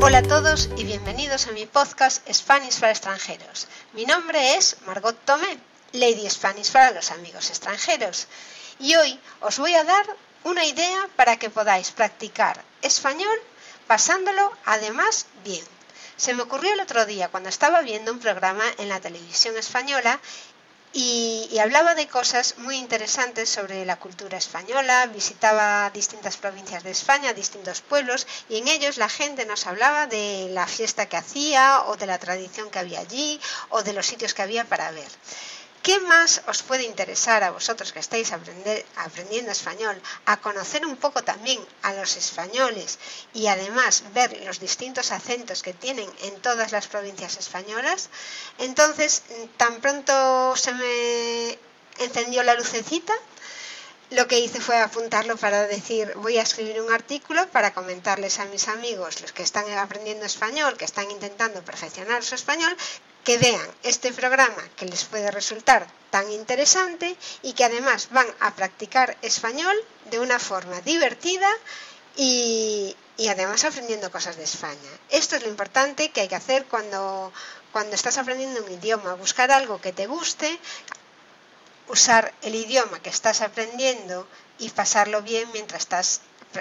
Hola a todos y bienvenidos a mi podcast Spanish para extranjeros. Mi nombre es Margot Tomé, Lady Spanish para los amigos extranjeros. Y hoy os voy a dar una idea para que podáis practicar español pasándolo además bien. Se me ocurrió el otro día cuando estaba viendo un programa en la televisión española y, hablaba de cosas muy interesantes sobre la cultura española, visitaba distintas provincias de España, distintos pueblos, y en ellos la gente nos hablaba de la fiesta que hacía, o de la tradición que había allí, o de los sitios que había para ver. ¿Qué más os puede interesar a vosotros que estáis aprendiendo español, a conocer un poco también a los españoles y además ver los distintos acentos que tienen en todas las provincias españolas? Entonces, tan pronto se me encendió la lucecita, lo que hice fue apuntarlo para decir, voy a escribir un artículo para comentarles a mis amigos, los que están aprendiendo español, que están intentando perfeccionar su español, que vean este programa que les puede resultar tan interesante y que además van a practicar español de una forma divertida y, además aprendiendo cosas de España. Esto es lo importante que hay que hacer cuando, cuando estás aprendiendo un idioma, buscar algo que te guste, usar el idioma que estás aprendiendo y pasarlo bien mientras estás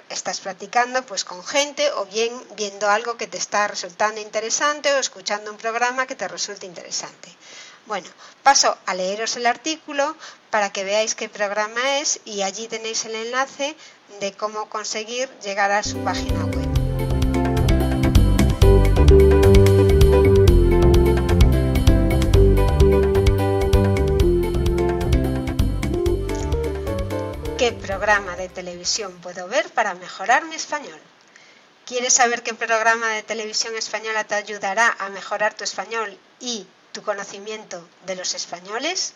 estás practicando pues con gente o bien viendo algo que te está resultando interesante o escuchando un programa que te resulte interesante. Bueno, paso a leeros el artículo para que veáis qué programa es y allí tenéis el enlace de cómo conseguir llegar a su página web. Programa de televisión puedo ver para mejorar mi español? ¿Quieres saber qué programa de televisión española te ayudará a mejorar tu español y tu conocimiento de los españoles?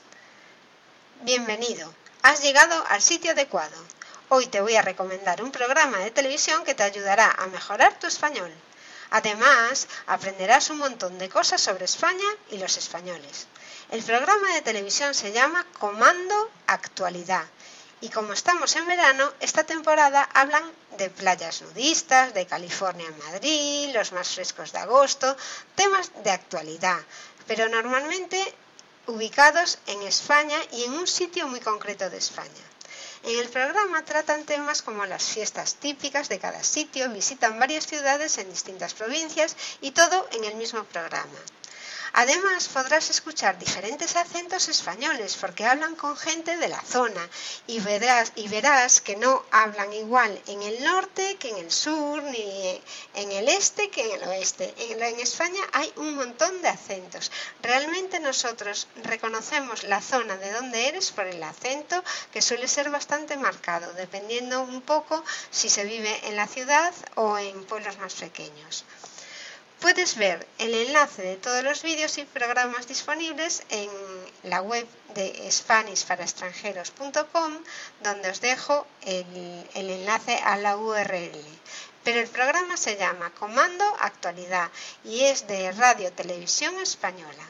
Bienvenido, has llegado al sitio adecuado. Hoy te voy a recomendar un programa de televisión que te ayudará a mejorar tu español. Además, aprenderás un montón de cosas sobre España y los españoles. El programa de televisión se llama Comando Actualidad y como estamos en verano, esta temporada hablan de playas nudistas, de California en Madrid, los más frescos de agosto, temas de actualidad, pero normalmente ubicados en España y en un sitio muy concreto de España. En el programa tratan temas como las fiestas típicas de cada sitio, visitan varias ciudades en distintas provincias y todo en el mismo programa. Además, podrás escuchar diferentes acentos españoles porque hablan con gente de la zona y verás, y verás que no hablan igual en el norte que en el sur, ni en el este que en el oeste. En, en España hay un montón de acentos. Realmente nosotros reconocemos la zona de donde eres por el acento que suele ser bastante marcado, dependiendo un poco si se vive en la ciudad o en pueblos más pequeños. Puedes ver el enlace de todos los vídeos y programas disponibles en la web de SpanishParaExtranjeros.com donde os dejo el, el enlace a la URL. Pero el programa se llama Comando Actualidad y es de Radio Televisión Española.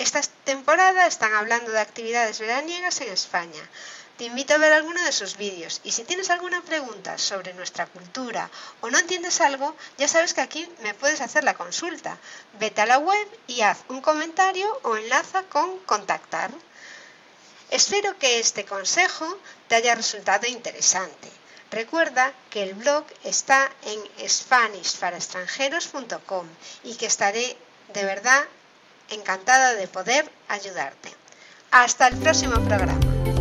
Esta temporada están hablando de actividades veraniegas en España. Te invito a ver alguno de sus vídeos y si tienes alguna pregunta sobre nuestra cultura o no entiendes algo, ya sabes que aquí me puedes hacer la consulta. Vete a la web y haz un comentario o enlaza con contactar. Espero que este consejo te haya resultado interesante. Recuerda que el blog está en SpanishParaExtranjeros.com y que estaré de verdad encantada de poder ayudarte. Hasta el próximo programa.